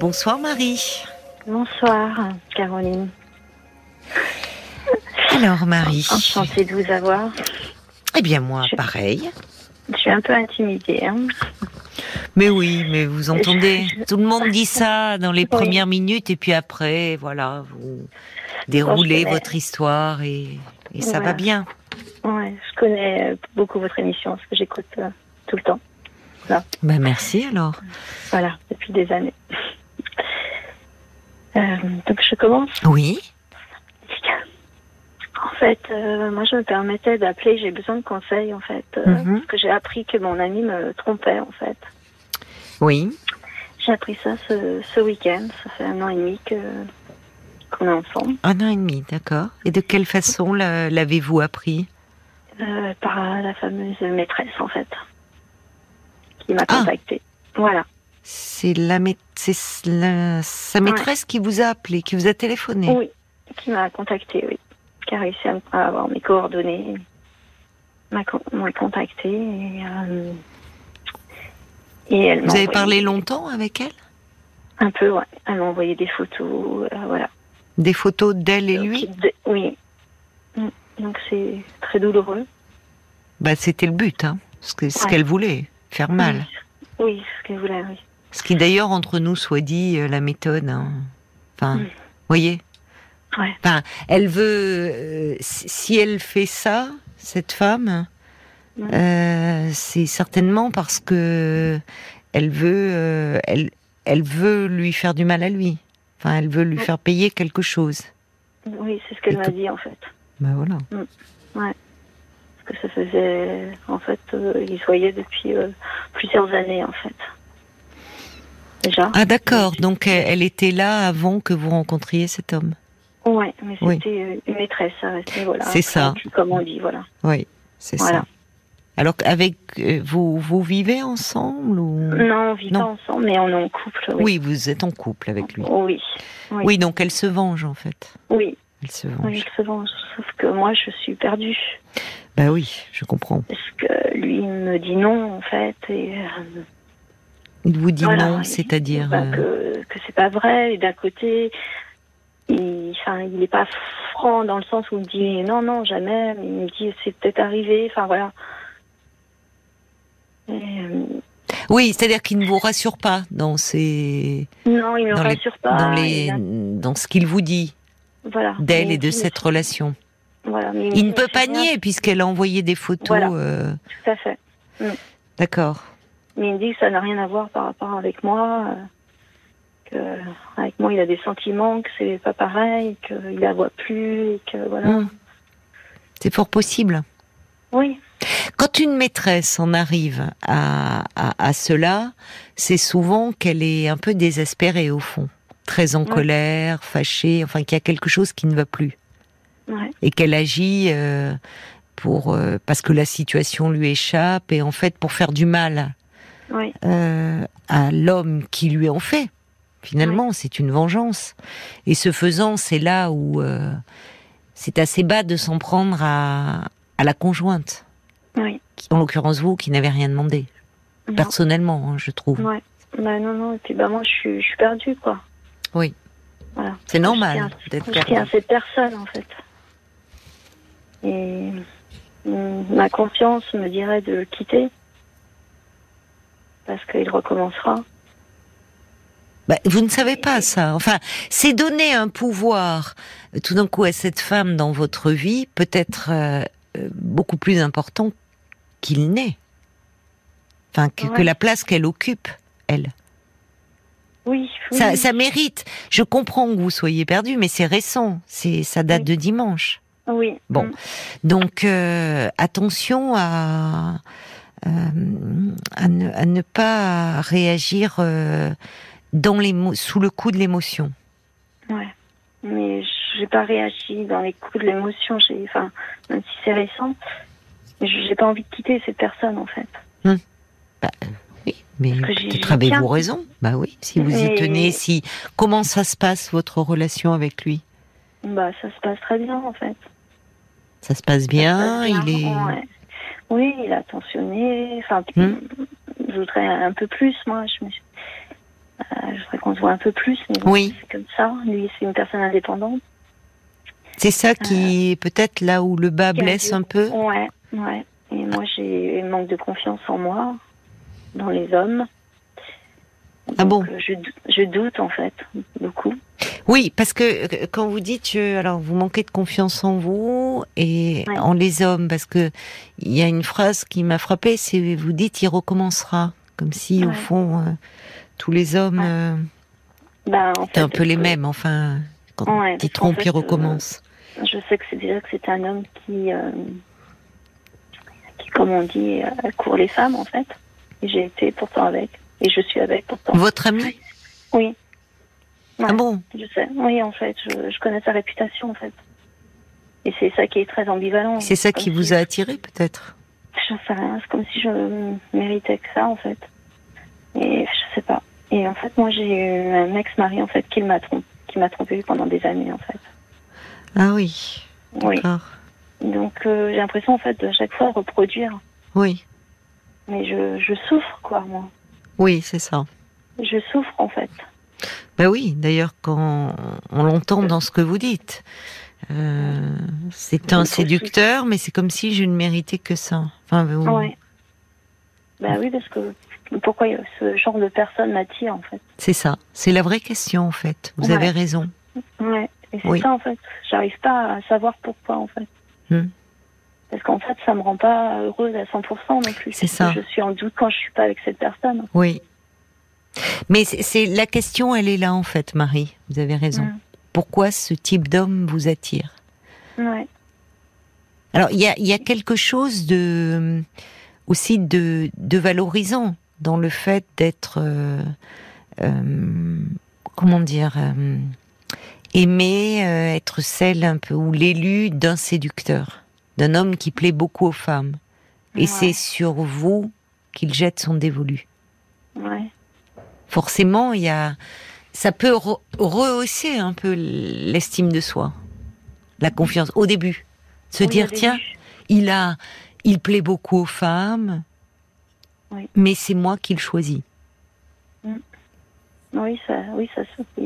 Bonsoir Marie. Bonsoir Caroline. Alors Marie. Enchantée de vous avoir. Eh bien moi, pareil. Je suis un peu intimidée. Hein. Mais oui, mais vous entendez, tout le monde dit ça dans les premières minutes et puis après, voilà, vous déroulez votre histoire et, ça va bien. Ouais, je connais beaucoup votre émission parce que j'écoute euh, tout le temps. Ben merci alors. Voilà, depuis des années. Euh, donc je commence. Oui. En fait, euh, moi je me permettais d'appeler, j'ai besoin de conseils en fait, mhm. parce que j'ai appris que mon ami me trompait en fait. Oui. J'ai appris ça ce, ce week-end, ça fait un an et demi que qu'on est ensemble. Un an et demi, d'accord. Et de quelle façon l'avez-vous appris? Euh, Par la fameuse maîtresse en fait, qui m'a ah. contactée. Voilà. C'est la, la, sa maîtresse qui vous a appelé, qui vous a téléphoné Oui, qui m'a contacté, oui. Qui a réussi à, avoir mes coordonnées, m'a contacté et, euh, et elle Vous avez parlé longtemps avec elle? Un peu, ouais. Elle m'a envoyé des photos, euh, voilà. Des photos d'elle et lui? Oui. Mm. Donc c'est très douloureux. Bah, c'était le but, hein. Ce qu'elle voulait, faire mal. Oui, ce qu'elle voulait, oui. Ce qui d'ailleurs entre nous soit dit euh, la méthode. Hein. Enfin, mm. voyez. Ouais. Enfin, elle veut. Euh, si elle fait ça, cette femme, mm. euh, c'est certainement parce que elle veut, elle, elle veut lui faire du mal à lui. Enfin, elle veut lui faire payer quelque chose. Oui, c'est ce qu'elle m'a dit en fait. Ben voilà. Mm. Ouais. Parce que ça faisait, en fait, il se voyait depuis plusieurs années en fait. Ah d'accord, donc elle était là avant que vous rencontriez cet homme. Ouais, mais c'était euh, une maîtresse, voilà. C'est ça. Comme on dit, voilà. Oui, c'est ça. Alors avec euh, vous, vous vivez ensemble ou? Non, on vit pas ensemble, mais on est en couple. Oui. vous êtes en couple avec lui. Oui. Oui, donc elle se venge en fait. Oui. Elle se venge. elle se venge. Sauf que moi, je suis perdue. Ben oui, je comprends. Parce que lui me dit non en fait et. Euh, il vous dit non, c'est-à-dire bah, euh, que, que c'est pas vrai. Et d'un côté, il, enfin, il n'est pas franc dans le sens où il me dit non, non, jamais. Mais il me dit c'est peut-être arrivé. Enfin voilà. Euh, oui, c'est-à-dire qu'il ne vous rassure pas dans ses. Non, il ne me rassure pas. Dans, les... dans ce qu'il vous dit. Voilà. D'elle et de cette relation. Voilà. il, ne peut pas nier puisqu'elle a envoyé des photos. Voilà. Euh, Tout à fait. Mm. D'accord. Mais il me dit que ça n'a rien à voir par rapport avec moi. Euh, que avec moi, il a des sentiments, que c'est pas pareil, qu'il la voit plus, et que voilà. Hmm. C'est fort possible. Oui. Quand une maîtresse en arrive à, à, cela, c'est souvent qu'elle est un peu désespérée au fond, très en colère, fâchée, enfin qu'il y a quelque chose qui ne va plus. Ouais. Et qu'elle agit euh, pour euh, parce que la situation lui échappe et en fait pour faire du mal euh, à l'homme qui lui en fait. Finalement, c'est une vengeance. Et ce faisant, c'est là où euh, c'est assez bas de s'en prendre à, à la conjointe. Oui. En l'occurrence, vous, qui n'avez rien demandé. Personnellement, hein, je trouve. Ouais. Bah non, non. Et puis, bah, moi, je suis, je suis perdue, quoi. Oui. Voilà. C'est normal d'être perdue. à cette personne, en fait. Et ma conscience me dirait de le quitter parce qu'il recommencera. Bah, vous ne savez pas ça. Enfin, c'est donner un pouvoir euh, tout d'un coup à cette femme dans votre vie, peut-être euh, euh, beaucoup plus important qu'il n'est. Enfin, que, la place qu'elle occupe, elle. Oui, Ça, mérite. Je comprends que vous soyez perdu, mais c'est récent. C'est ça date de dimanche. Oui. Bon, mm. donc attention à euh, à, ne, pas réagir euh, dans les sous le coup de l'émotion. Ouais, mais j'ai pas réagi dans les coups de l'émotion. J'ai, enfin, même si c'est récent, j'ai pas envie de quitter cette personne en fait. Hum. Bah, oui, mais peut-être avez-vous raison. Bah oui, si vous y tenez, si comment ça se passe votre relation avec lui? Bah ça se passe très bien en fait. Ça se passe bien, il est. Oui, il a tensionné. Enfin, hmm. je voudrais un peu plus, moi. Je me je voudrais qu'on se voit un peu plus, mais oui. c'est comme ça. Lui, c'est une personne indépendante. C'est ça qui est peut-être là où le bas blesse un peu? Ouais, ouais. Et moi, j'ai un manque de confiance en moi, dans les hommes. Ah bon je, je, doute en fait beaucoup. Oui, parce que quand vous dites, alors vous manquez de confiance en vous et en les hommes, parce que il y a une phrase qui m'a frappée, c'est vous dites il recommencera, comme si au fond euh, tous les hommes euh, bah, étaient un peu les mêmes, enfin quand ils trompent, ils recommencent. Euh, je sais que c'est déjà que c'est un homme qui, qui, comme on dit, court les femmes en fait. J'ai été pourtant avec, et je suis avec pourtant. Votre ami Oui ah bon Je sais. Oui, en fait, je, connais sa réputation, en fait. Et c'est ça qui est très ambivalent. C'est ça qui vous a attiré, peut-être Je sais rien. C'est comme si je méritais que ça, en fait. Et je sais pas. Et en fait, moi, j'ai eu un ex-mari, en fait, qui m'a trompé, qui m'a trompé pendant des années, en fait. Ah oui. Oui. Donc, euh, j'ai l'impression, en fait, de chaque fois reproduire. Oui. Mais je, je souffre, quoi, moi. Oui, c'est ça. Je souffre, en fait. Ben oui, d'ailleurs, quand on l'entend dans ce que vous dites, euh, c'est un séducteur, mais c'est comme si je ne méritais que ça. Enfin, ouais. Ben oui, parce que pourquoi ce genre de personne m'attire en fait? C'est ça, c'est la vraie question en fait. Vous avez raison. Ouais, et c'est ça en fait. J'arrive pas à savoir pourquoi en fait. Hmm. Parce qu'en fait, ça me rend pas heureuse à 100% non plus. C'est ça. Je suis en doute quand je suis pas avec cette personne. Oui, mais c'est la question, elle est là en fait, Marie. Vous avez raison. Pourquoi ce type d'homme vous attire? Ouais. Alors il y a, quelque chose de aussi de, valorisant dans le fait d'être euh, euh, comment dire euh, aimé, être celle un peu ou l'élu d'un séducteur, d'un homme qui plaît beaucoup aux femmes. Et c'est sur vous qu'il jette son dévolu. Ouais forcément, il y a, ça peut rehausser un peu l'estime de soi, la confiance au début, se dire tiens, il a, il plaît beaucoup aux femmes, mais c'est moi qui le choisis. Mm. Oui, ça, oui, ça se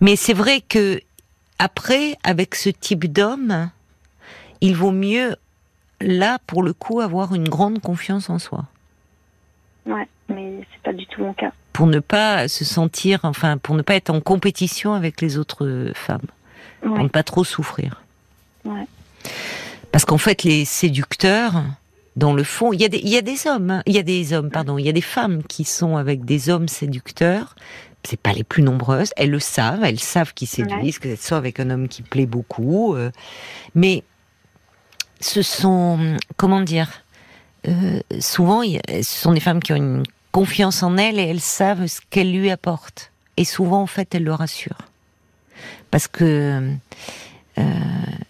Mais c'est vrai que après, avec ce type d'homme, il vaut mieux là pour le coup avoir une grande confiance en soi. Ouais, mais c'est pas du tout mon cas pour ne pas se sentir, enfin, pour ne pas être en compétition avec les autres femmes, pour ne pas trop souffrir. Parce qu'en fait, les séducteurs, dans le fond, il y a des, il y a des hommes, hein. il y a des hommes, pardon, il y a des femmes qui sont avec des hommes séducteurs. C'est pas les plus nombreuses. Elles le savent, elles savent qu'ils séduisent, que c'est soit avec un homme qui plaît beaucoup, euh. mais ce sont, comment dire, euh, souvent, ce sont des femmes qui ont une confiance en elle et elles savent ce qu'elle lui apporte. Et souvent, en fait, elle le rassure. Parce que euh,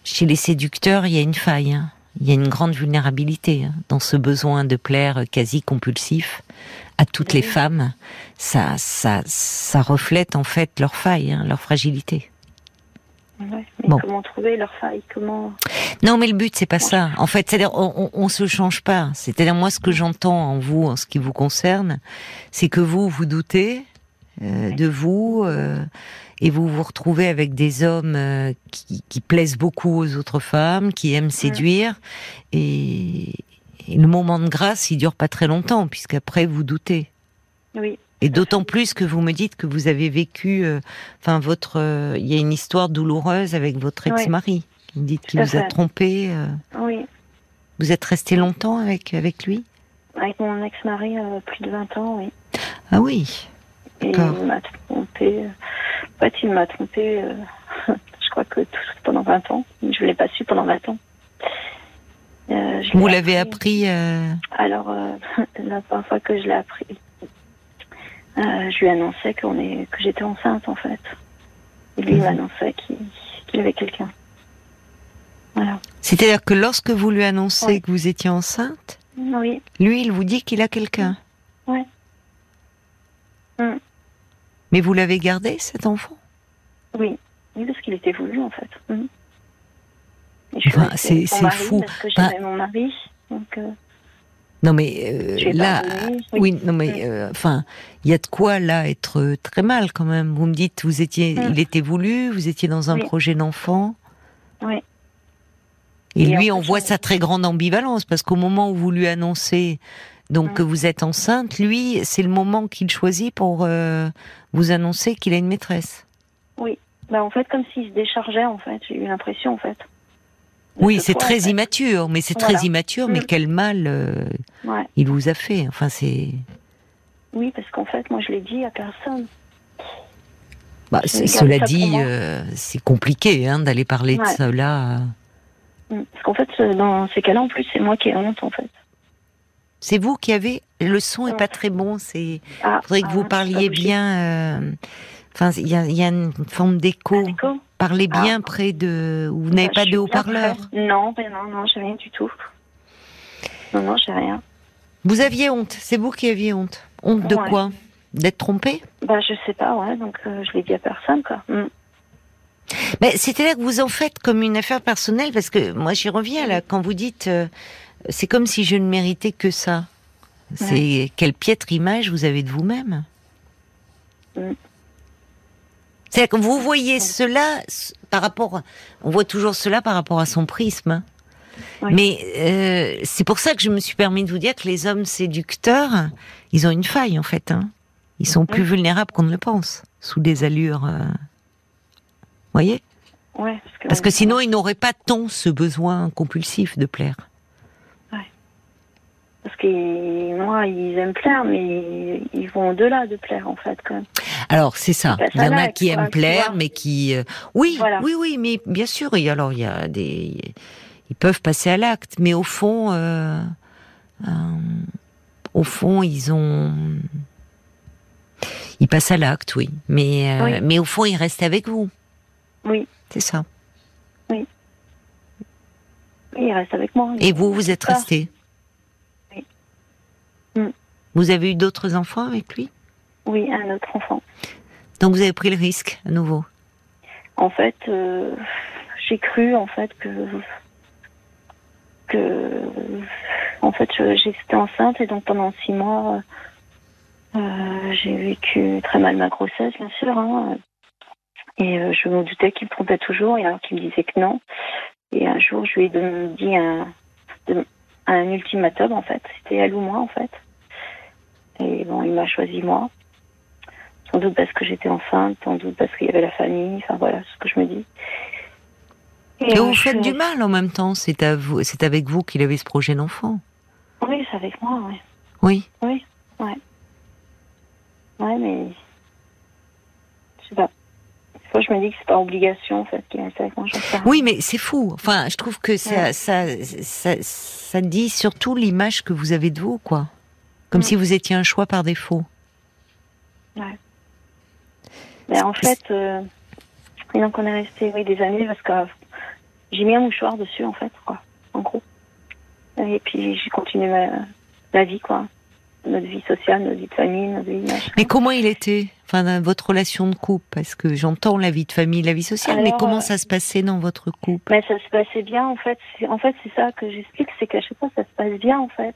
chez les séducteurs, il y a une faille. Hein. Il y a une grande vulnérabilité hein, dans ce besoin de plaire quasi compulsif à toutes les femmes. Ça, ça, ça reflète en fait leur faille, hein, leur fragilité. Mais comment trouver leur faille Comment Non, mais le but c'est pas ça. En fait, c'est-à-dire on, on, se change pas. C'est-à-dire moi ce que j'entends en vous, en ce qui vous concerne, c'est que vous vous doutez euh, de vous euh, et vous vous retrouvez avec des hommes euh, qui, qui, plaisent beaucoup aux autres femmes, qui aiment séduire et, et, le moment de grâce il dure pas très longtemps puisqu'après vous doutez. Oui. Et d'autant plus que vous me dites que vous avez vécu, euh, enfin votre, euh, il y a une histoire douloureuse avec votre ex-mari. Vous me dites qu'il vous a trompé. Euh. Oui. Vous êtes resté longtemps avec avec lui? Avec mon ex-mari, plus de 20 ans, oui. Ah oui. Et il m'a trompé. En fait, il m'a trompé. je crois que tout, pendant 20 ans. Je l'ai pas su pendant 20 ans. vous l'avez appris, Alors, la première fois que je l'ai appris, euh, je lui annonçais qu'on est, que j'étais enceinte en fait. Et lui mhm. m'annonçait qu'il avait quelqu'un. Voilà. C'est-à-dire que lorsque vous lui annoncez que vous étiez enceinte, oui. lui il vous dit qu'il a quelqu'un. Oui. Mm. Mais vous l'avez gardé cet enfant? Oui, oui parce qu'il était voulu en fait. Mm. c'est fou. Parce que mon mari, donc. Euh, Non mais là, oui. non mais enfin, il y a de quoi là être très mal quand même. Vous me dites, vous étiez, mm. il était voulu, vous étiez dans un projet d'enfant. Oui. Et, lui, on voit sa très grande ambivalence parce qu'au moment où vous lui annoncez donc mm. que vous êtes enceinte, lui, c'est le moment qu'il choisit pour vous annoncer qu'il a une maîtresse. Oui. Ben, en fait, comme s'il se déchargeait, en fait, j'ai eu l'impression, en fait. Oui, c'est très immature, mais c'est très immature, mais mm. quel mal euh, il vous a fait. Enfin, c'est. Oui, parce qu'en fait, moi, je l'ai dit à personne. Bah, cela dit, euh, c'est compliqué hein, d'aller parler de cela. Mm. Parce qu'en fait, dans ces cas-là, en plus, c'est moi qui ai honte, en fait. C'est vous qui avez. Le son est pas très bon. C'est. Ah, faudrait que vous ah, parliez bien. Euh, enfin, il y a, une forme d'écho. Parlez ah. bien près de. Vous n'avez bah, pas de haut-parleur Non, ben non, non, j'ai rien du tout. Non, non, j'ai rien. Vous aviez honte. C'est vous qui aviez honte. Honte de quoi? D'être trompé? Bah, je sais pas, ouais. Donc, euh, je l'ai dit à personne, quoi. Mm. Mais c'est-à-dire que vous en faites comme une affaire personnelle, parce que moi, j'y reviens là. Quand vous dites, euh, c'est comme si je ne méritais que ça. C'est quelle piètre image vous avez de vous-même. Mm. C'est que vous voyez cela par rapport, on voit toujours cela par rapport à son prisme. Hein. Mais euh, c'est pour ça que je me suis permis de vous dire que les hommes séducteurs, ils ont une faille en fait. Hein. Ils sont plus vulnérables qu'on ne le pense, sous des allures. Euh... voyez? Ouais, parce que, parce que sinon, ils n'auraient pas tant ce besoin compulsif de plaire. Parce que moi, ils aiment plaire, mais ils vont au-delà de plaire, en fait, quand même. Alors, c'est ça. Il y en a qui aiment plaire, mais qui... Euh, oui, oui, oui, mais bien sûr, alors, il y a des... Ils peuvent passer à l'acte, mais au fond... Euh, euh, au fond, ils ont... Ils passent à l'acte, oui. Mais, mais au fond, ils restent avec vous. Oui. C'est ça. Oui. Ils restent avec moi. Et vous, vous êtes resté. Vous avez eu d'autres enfants avec lui? Oui, un autre enfant. Donc vous avez pris le risque à nouveau? En fait, euh, j'ai cru en fait que que en fait j'étais enceinte et donc pendant six mois euh, j'ai vécu très mal ma grossesse bien sûr hein. et euh, je me doutais qu'il me trompait toujours et alors qu'il me disait que non. Et un jour je lui ai dit un, un ultimatum en fait. C'était elle ou moi en fait et bon, il m'a choisi moi. Sans doute parce que j'étais enceinte, sans doute parce qu'il y avait la famille, enfin voilà ce que je me dis. Et, vous faites du mal en même temps, c'est avec vous qu'il avait ce projet d'enfant. Oui, c'est avec moi, oui. Oui. Oui, ouais. Ouais, mais je sais pas. Fois, je me dis que c'est pas obligation en fait qu'il reste avec moi. Oui, mais c'est fou. Enfin, je trouve que ça, ça, ça, ça dit surtout l'image que vous avez de vous, quoi. Comme mm. si vous étiez un choix par défaut. Ouais. Mais en fait, euh, donc on est resté oui, des années parce que j'ai mis un mouchoir dessus, en fait, quoi, en gros. Et puis j'ai continué ma, vie, quoi. Notre vie sociale, notre vie de famille, notre vie. Mais comment il était Enfin, votre relation de couple, parce que j'entends la vie de famille, la vie sociale, mais comment ça se passait dans votre couple? mais Ça se passait bien, en fait. En fait, c'est ça que j'explique, c'est qu'à chaque fois, ça se passe bien, en fait.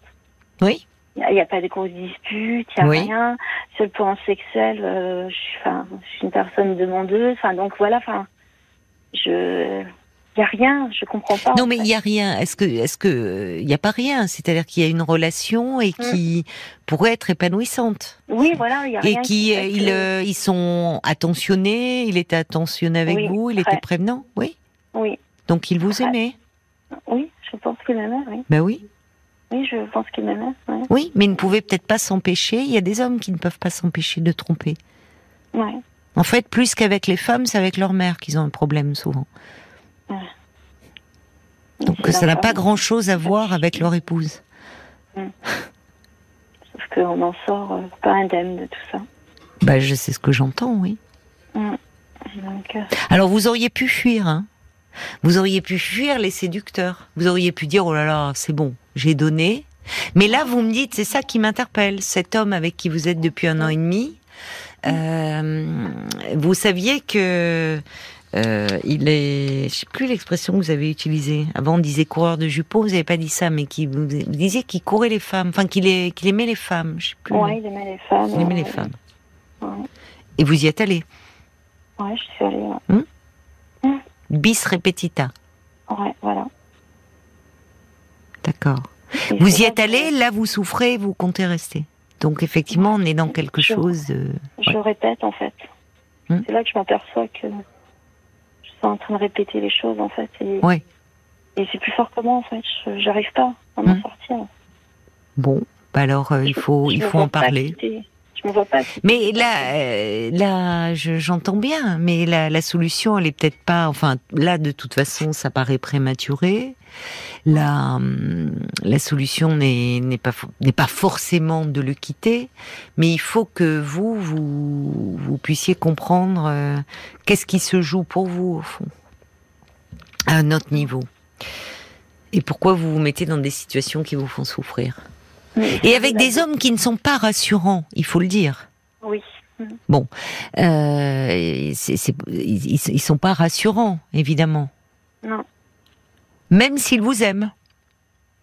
Oui. Il n'y a, pas de grosses disputes, il n'y a rien. Sur le plan sexuel, euh, je, je suis une personne demandeuse. Enfin, donc voilà, enfin, je. Il n'y a rien, je comprends pas. Non, mais il n'y a rien. Est-ce que, est-ce que, il n'y a pas rien? C'est-à-dire qu'il y a une relation et qui mm. pourrait être épanouissante. Oui, voilà, il y a rien. Et qui, ils, euh, ils sont attentionnés. Il était attentionné avec vous. Il était prévenant. Oui. Oui. Donc il vous aimait. Oui, je pense qu'il m'aimait. Oui. Ben oui. Oui, je pense qu'il m'aimait. Oui, mais il ne pouvait peut-être pas s'empêcher. Il y a des hommes qui ne peuvent pas s'empêcher de tromper. Ouais. En fait, plus qu'avec les femmes, c'est avec leur mère qu'ils ont un problème souvent. Donc ça n'a pas grand-chose à voir avec leur épouse. Mm. Sauf qu'on n'en sort euh, pas indemne de tout ça. Bah, je sais ce que j'entends, oui. Euh, Alors vous auriez pu fuir, hein vous auriez pu fuir les séducteurs. Vous auriez pu dire, oh là là, c'est bon, j'ai donné. Mais là, vous me dites, c'est ça qui m'interpelle. Cet homme avec qui vous êtes depuis un an et demi, euh, vous saviez que Euh, il est, je sais plus l'expression que vous avez utilisée. Avant, on disait coureur de jupons. Vous n'avez pas dit ça, mais qui vous, disiez qu'il courait les femmes, enfin qu'il qu'il aimait les femmes. Je sais plus. Ouais, il aimait les femmes. Il aimait les femmes. Et vous y êtes allé? Ouais, je suis allée. Hmm hmm. Bis repetita. Ouais, voilà. D'accord. Vous y êtes allé, là vous souffrez, vous comptez rester. Donc effectivement, on est dans quelque chose. Je répète en fait. Hmm. C'est là que je m'aperçois que je suis en train de répéter les choses en fait. Et, oui. Et c'est plus fort que moi en fait. J'arrive pas à m'en sortir. Bon, bah alors euh, il faut, il faut en parler. Mais là, euh, là, j'entends bien, mais la, la, solution, elle est peut-être pas. Enfin, là, de toute façon, ça paraît prématuré. La, hum, solution n'est pas pas forcément de le quitter, mais il faut que vous vous, vous puissiez comprendre euh, qu'est-ce qui se joue pour vous au fond, à un autre niveau, et pourquoi vous vous mettez dans des situations qui vous font souffrir? Et avec des hommes qui ne sont pas rassurants, il faut le dire. Oui. Bon, euh, ils, ils sont pas rassurants, évidemment. Non. Même s'ils vous aiment.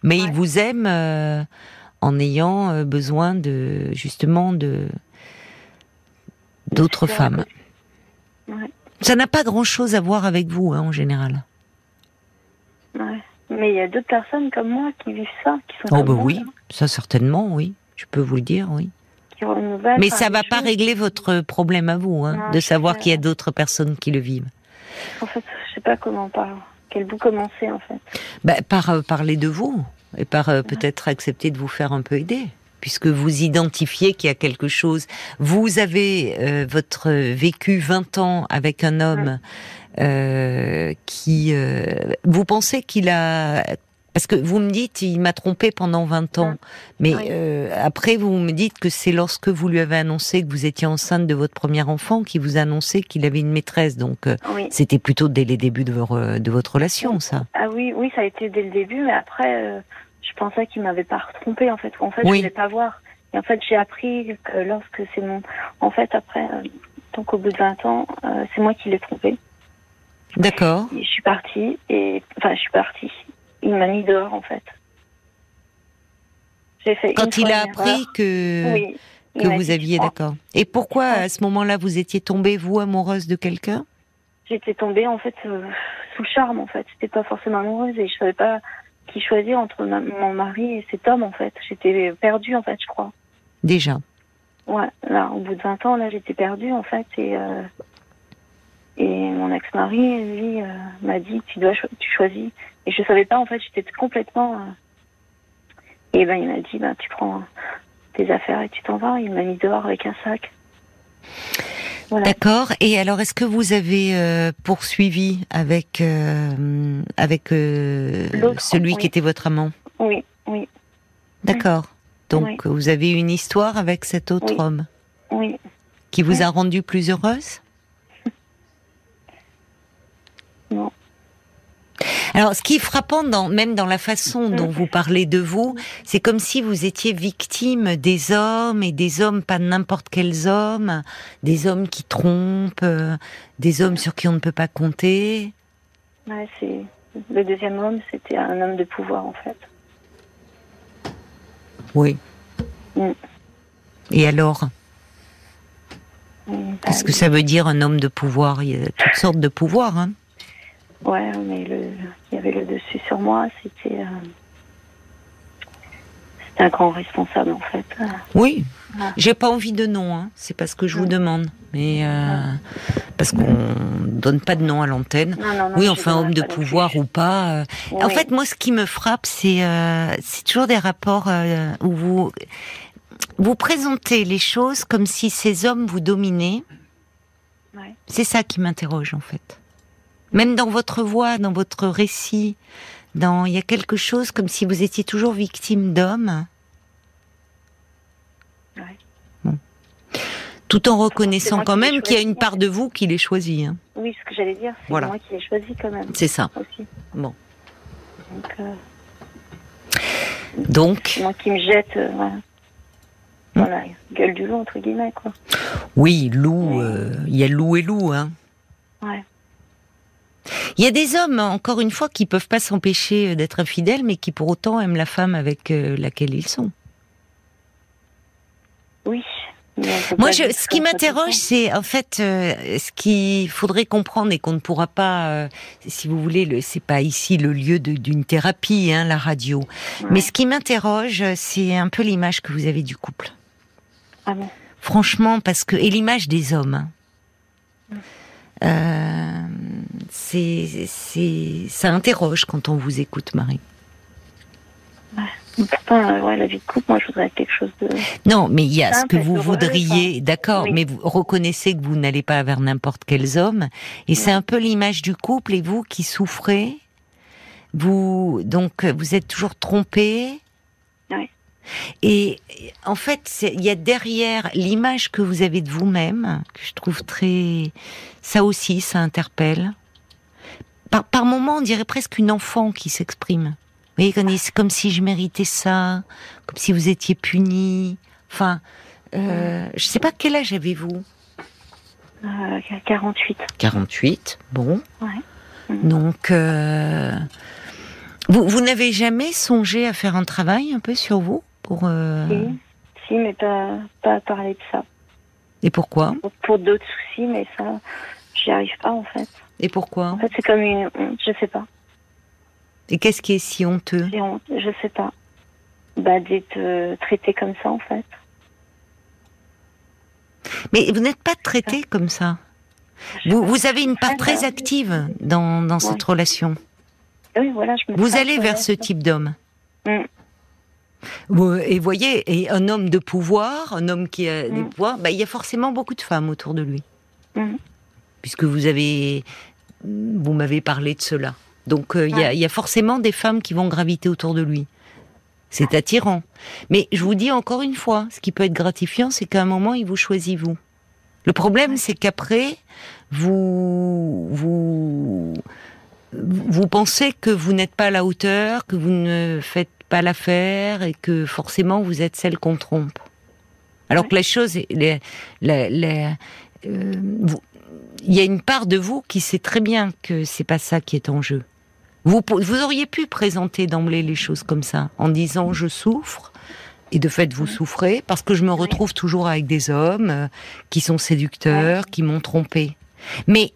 Mais ils vous aiment euh, en ayant euh, besoin de, justement, de d'autres femmes. Ça n'a pas grand-chose à voir avec vous, hein, en général. Ouais. Mais il y a d'autres personnes comme moi qui vivent ça, qui sont. Oh, bah oui, ça certainement, oui. Je peux vous le dire, oui. Mais ça va pas régler votre problème à vous, hein, de savoir qu'il y a d'autres personnes qui le vivent. En fait, je sais pas comment par quel bout commencer, en fait. Bah, par euh, parler de vous et par euh, peut-être accepter de vous faire un peu aider puisque vous identifiez qu'il y a quelque chose. Vous avez euh, votre vécu 20 ans avec un homme qui... Vous pensez qu'il a... Parce que vous me dites, il m'a trompé pendant 20 ans. Mais euh, après, vous me dites que c'est lorsque vous lui avez annoncé que vous étiez enceinte de votre premier enfant qu'il vous a annoncé qu'il avait une maîtresse. Donc, c'était plutôt dès les débuts de, de, votre relation, ça. Ah oui, oui, ça a été dès le début. Mais après, je pensais qu'il m'avait pas trompé, en fait. En fait, je voulais pas voir. Et en fait, j'ai appris que lorsque c'est mon... En fait, après, donc au bout de 20 ans, c'est moi qui l'ai trompé. D'accord. Je suis partie et enfin je suis partie. Il m'a mis dehors en fait. Quand il a appris que que vous aviez d'accord. Et pourquoi à ce moment-là vous étiez tombée vous amoureuse de quelqu'un? J'étais tombée en fait euh, sous le charme en fait. J'étais pas forcément amoureuse et je savais pas qui choisir entre mon mari et cet homme en fait. J'étais perdue en fait je crois. Déjà. Ouais, là, au bout de 20 ans, là, j'étais perdue, en fait, et euh, et mon ex-mari, lui, euh, m'a dit tu dois tu choisis. Et je savais pas en fait, j'étais complètement. Euh, et ben il m'a dit ben tu prends tes affaires et tu t'en vas. Il m'a mis dehors avec un sac. D'accord. Et alors, est-ce que vous avez euh, poursuivi avec avec celui qui était votre amant? Oui, oui. D'accord. Donc, vous avez une histoire avec cet autre homme? Oui. Qui vous a rendu plus heureuse? Alors, ce qui est frappant, dans, même dans la façon dont vous parlez de vous, c'est comme si vous étiez victime des hommes et des hommes, pas n'importe quels hommes, des hommes qui trompent, euh, des hommes sur qui on ne peut pas compter. Ouais, c'est le deuxième homme, c'était un homme de pouvoir en fait. Oui. Mm. Et alors? Mm, Qu'est-ce que ça veut dire un homme de pouvoir? Il y a toutes sortes de pouvoirs, hein Ouais, mais le, il y avait le dessus sur moi, c'était. Euh, c'était un grand responsable en fait. Oui. J'ai pas envie de nom, hein. c'est parce que je vous demande, mais euh, parce qu'on donne pas de nom à l'antenne. Oui, enfin homme de pouvoir ou pas. Euh. En fait, moi, ce qui me frappe, c'est c'est toujours des rapports où vous vous présentez les choses comme si ces hommes vous dominaient. C'est ça qui m'interroge en fait. Même dans votre voix, dans votre récit, dans il y a quelque chose comme si vous étiez toujours victime d'hommes. Tout en reconnaissant quand même qu'il y a une part de vous qui l'ait choisi. Hein. Oui, ce que j'allais dire, c'est moi qui l'ai choisi quand même. C'est ça. Bon. Donc. Euh... Donc. Moi qui me jette. Euh, hmm. voilà. gueule du loup entre guillemets quoi. Oui, loup. Euh, il y a loup et loup, hein. Ouais. Il y a des hommes, encore une fois, qui peuvent pas s'empêcher d'être infidèles, mais qui pour autant aiment la femme avec laquelle ils sont. Oui. Moi, je, ce qui m'interroge, c'est en fait euh, ce qu'il faudrait comprendre et qu'on ne pourra pas, euh, si vous voulez, c'est pas ici le lieu d'une thérapie, hein, la radio. Mais ce qui m'interroge, c'est un peu l'image que vous avez du couple. Ah bon? Franchement, parce que et l'image des hommes. Hein. Euh, c'est, c'est, ça interroge quand on vous écoute, Marie. Pourtant, ouais, la vie de couple, moi, je voudrais quelque chose de. Non, mais il y a ce que vous voudriez, d'accord, mais vous reconnaissez que vous n'allez pas vers n'importe quels hommes, et c'est un peu l'image du couple, et vous qui souffrez, vous, donc, vous êtes toujours trompé. Oui. Et en fait, il y a derrière l'image que vous avez de vous-même, que je trouve très, ça aussi, ça interpelle. Par, par moments, on dirait presque une enfant qui s'exprime. Vous voyez, c'est comme si je méritais ça, comme si vous étiez puni. Enfin, euh, je sais pas quel âge avez-vous? Euh, 48. 48, bon. Ouais. Mm. Donc, euh, vous, vous n'avez jamais songé à faire un travail un peu sur vous pour euh... si. si, mais pas, pas à parler de ça. Et pourquoi? Pour, pour d'autres soucis, mais ça, j'y arrive pas en fait. Et pourquoi En fait, c'est comme une, je sais pas. Et qu'est-ce qui est si honteux Je sais pas. Bah, d'être euh, traité comme ça, en fait. Mais vous n'êtes pas traité comme ça. Vous, vous, avez une part très active dans, dans cette relation. Oui, voilà, je me Vous allez vers ce type d'homme. Mm. Et voyez, et un homme de pouvoir, un homme qui a des mm. pouvoirs, bah, il y a forcément beaucoup de femmes autour de lui. Mm. Puisque vous avez, vous m'avez parlé de cela. Donc euh, il y, a, forcément des femmes qui vont graviter autour de lui. C'est attirant. Mais je vous dis encore une fois, ce qui peut être gratifiant, c'est qu'à un moment, il vous choisit vous. Le problème, c'est qu'après, vous, vous, vous pensez que vous n'êtes pas à la hauteur, que vous ne faites pas l'affaire et que forcément vous êtes celle qu'on trompe. Alors que la chose, les, les, euh, il y a une part de vous qui sait très bien que c'est pas ça qui est en jeu. Vous, vous auriez pu présenter d'emblée les choses comme ça, en disant je souffre, et de fait vous souffrez, parce que je me retrouve toujours avec des hommes euh, qui sont séducteurs, qui m'ont trompé. Mais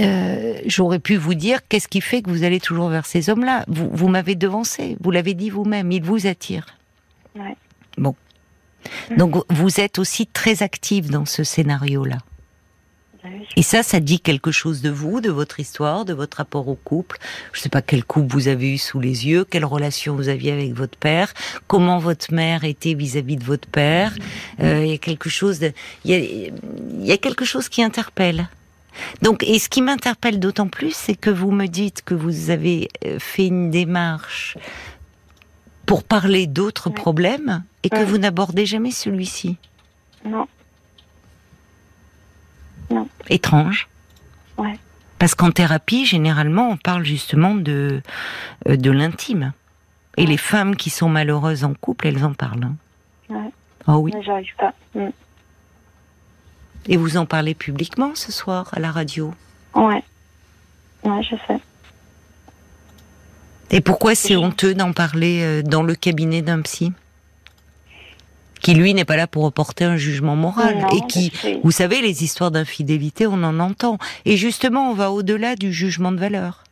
euh, j'aurais pu vous dire qu'est-ce qui fait que vous allez toujours vers ces hommes-là? Vous, vous m'avez devancé, vous l'avez dit vous-même, ils vous attirent. Bon. Donc vous êtes aussi très active dans ce scénario-là. Et ça, ça dit quelque chose de vous, de votre histoire, de votre rapport au couple? Je ne sais pas quel couple vous avez eu sous les yeux, quelle relation vous aviez avec votre père, comment votre mère était vis-à-vis de votre père. Euh, il y a quelque chose de, il y a, quelque chose qui interpelle. Donc, et ce qui m'interpelle d'autant plus, c'est que vous me dites que vous avez euh, fait une démarche pour parler d'autres problèmes et que vous n'abordez jamais celui-ci. Non. Étrange. Ouais. Parce qu'en thérapie, généralement, on parle justement de, euh, de l'intime. Et les femmes qui sont malheureuses en couple, elles en parlent. Hein. Ouais. Oh oui. J'arrive pas. Mm. Et vous en parlez publiquement ce soir à la radio? Ouais. Ouais, je sais. Et pourquoi c'est honteux d'en parler euh, dans le cabinet d'un psy? Qui lui n'est pas là pour reporter un jugement moral et qui, vous savez, les histoires d'infidélité, on en entend. Et justement, on va au-delà du jugement de valeur.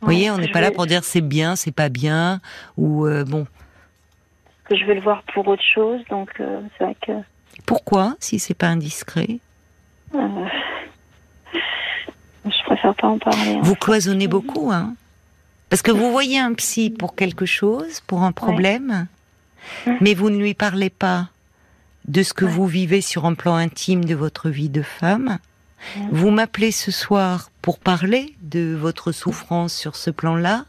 vous voyez, on n'est pas là pour dire c'est bien, c'est pas bien, ou euh, bon. Que je vais le voir pour autre chose, donc euh, c'est vrai que. Pourquoi, si c'est pas indiscret? Euh... Je préfère pas en parler. Vous cloisonnez beaucoup, hein Parce que vous voyez un psy pour quelque chose, pour un problème. Mmh. mais vous ne lui parlez pas de ce que vous vivez sur un plan intime de votre vie de femme. Vous m'appelez ce soir pour parler de votre souffrance sur ce plan-là,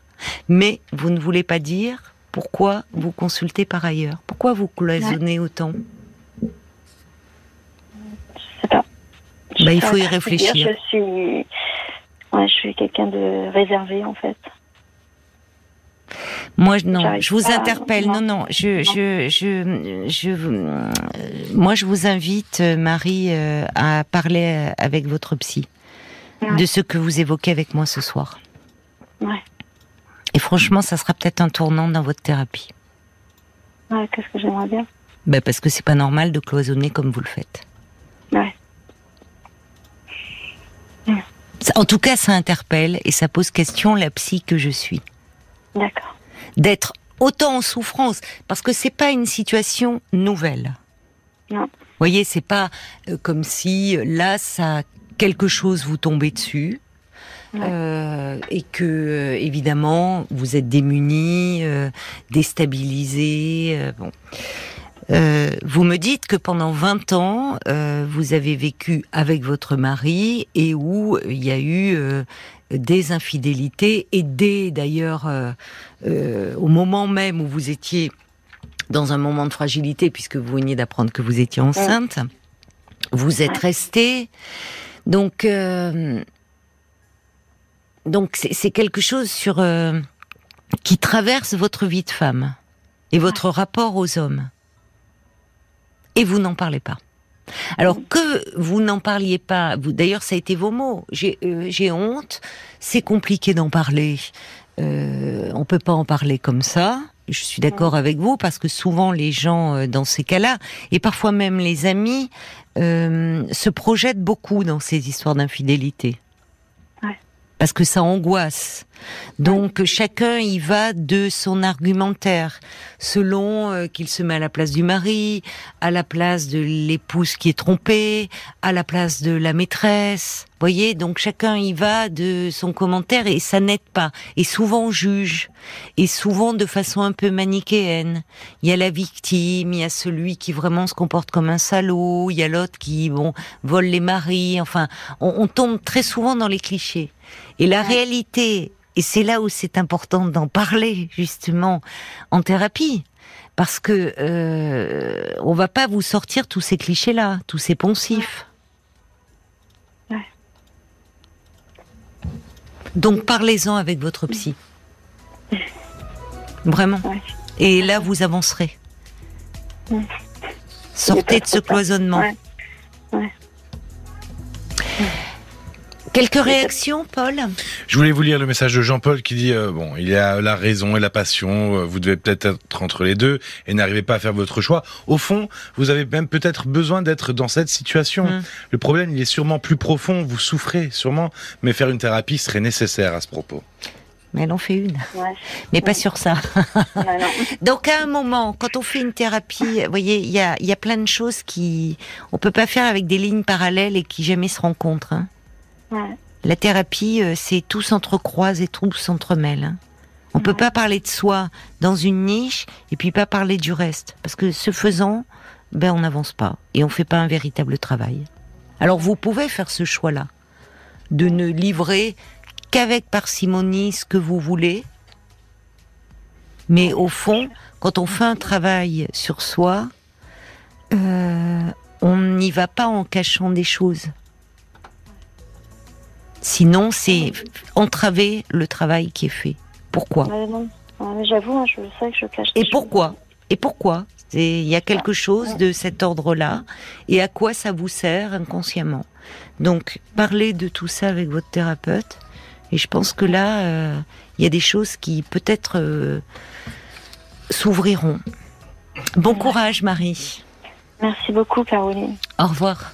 mais vous ne voulez pas dire pourquoi vous consultez par ailleurs. Pourquoi vous cloisonnez autant? Je sais pas. Bah, il faut y réfléchir. je suis, je suis quelqu'un de réservé en fait. Moi, non, je vous interpelle. Non, non, je, je, je, je, moi, je vous invite, Marie, euh, à parler avec votre psy. de ce que vous évoquez avec moi ce soir. Ouais. Et franchement, ça sera peut-être un tournant dans votre thérapie. Ouais, qu'est-ce que j'aimerais bien? Ben Parce que c'est pas normal de cloisonner comme vous le faites. Ouais. En tout cas, ça interpelle et ça pose question la psy que je suis. D'accord. D'être autant en souffrance, parce que c'est pas une situation nouvelle. Non. Vous voyez, c'est pas euh, comme si euh, là, ça quelque chose vous tombait dessus. Euh, et que évidemment vous êtes démunis, déstabilisés. bon, vous me dites que pendant 20 ans, vous avez vécu avec votre mari et où il y a eu des infidélités et des d'ailleurs au moment même où vous étiez dans un moment de fragilité puisque vous veniez d'apprendre que vous étiez enceinte, vous êtes resté donc, euh, donc c'est quelque chose sur euh, qui traverse votre vie de femme et votre rapport aux hommes. Et vous n'en parlez pas. Alors que vous n'en parliez pas, vous d'ailleurs ça a été vos mots. J'ai euh, honte, c'est compliqué d'en parler. Euh, on peut pas en parler comme ça. Je suis d'accord avec vous parce que souvent les gens dans ces cas-là et parfois même les amis euh, se projette beaucoup dans ces histoires d'infidélité. Parce que ça angoisse. Donc chacun y va de son argumentaire, selon euh, qu'il se met à la place du mari, à la place de l'épouse qui est trompée, à la place de la maîtresse. Voyez, donc chacun y va de son commentaire et ça n'aide pas. Et souvent on juge, et souvent de façon un peu manichéenne. Il y a la victime, il y a celui qui vraiment se comporte comme un salaud, il y a l'autre qui bon vole les maris. Enfin, on, on tombe très souvent dans les clichés. Et la réalité et c'est là où c'est important d'en parler justement en thérapie, parce que euh, on va pas vous sortir tous ces clichés-là, tous ces poncifs. Donc parlez-en avec votre psy. Vraiment. Et là, vous avancerez. Sortez de ce cloisonnement. Quelques réactions, Paul Je voulais vous lire le message de Jean-Paul qui dit euh, bon, il y a la raison et la passion, euh, vous devez peut-être être entre les deux et n'arrivez pas à faire votre choix. Au fond, vous avez même peut-être besoin d'être dans cette situation. Hum. Le problème, il est sûrement plus profond, vous souffrez sûrement, mais faire une thérapie serait nécessaire à ce propos. Mais elle en fait une. Mais pas sur ça. Donc à un moment, quand on fait une thérapie, vous voyez, il y a, y a plein de choses qui on peut pas faire avec des lignes parallèles et qui jamais se rencontrent. Hein. La thérapie, euh, c'est tout s'entrecroise et tout s'entremêle. Hein. On peut pas parler de soi dans une niche et puis pas parler du reste, parce que ce faisant, ben on n'avance pas et on fait pas un véritable travail. Alors vous pouvez faire ce choix-là, de ne livrer qu'avec parcimonie ce que vous voulez, mais au fond, quand on fait un travail sur soi, euh, on n'y va pas en cachant des choses. Sinon, c'est entraver le travail qui est fait. Pourquoi J'avoue, hein, je sais que je cache. Et pourquoi? Et pourquoi? Il y a quelque chose de cet ordre-là. Et à quoi ça vous sert inconsciemment? Donc, parlez de tout ça avec votre thérapeute. Et je pense que là, euh, il y a des choses qui peut-être euh, s'ouvriront. Bon courage, Marie. Merci beaucoup, Caroline. Au revoir.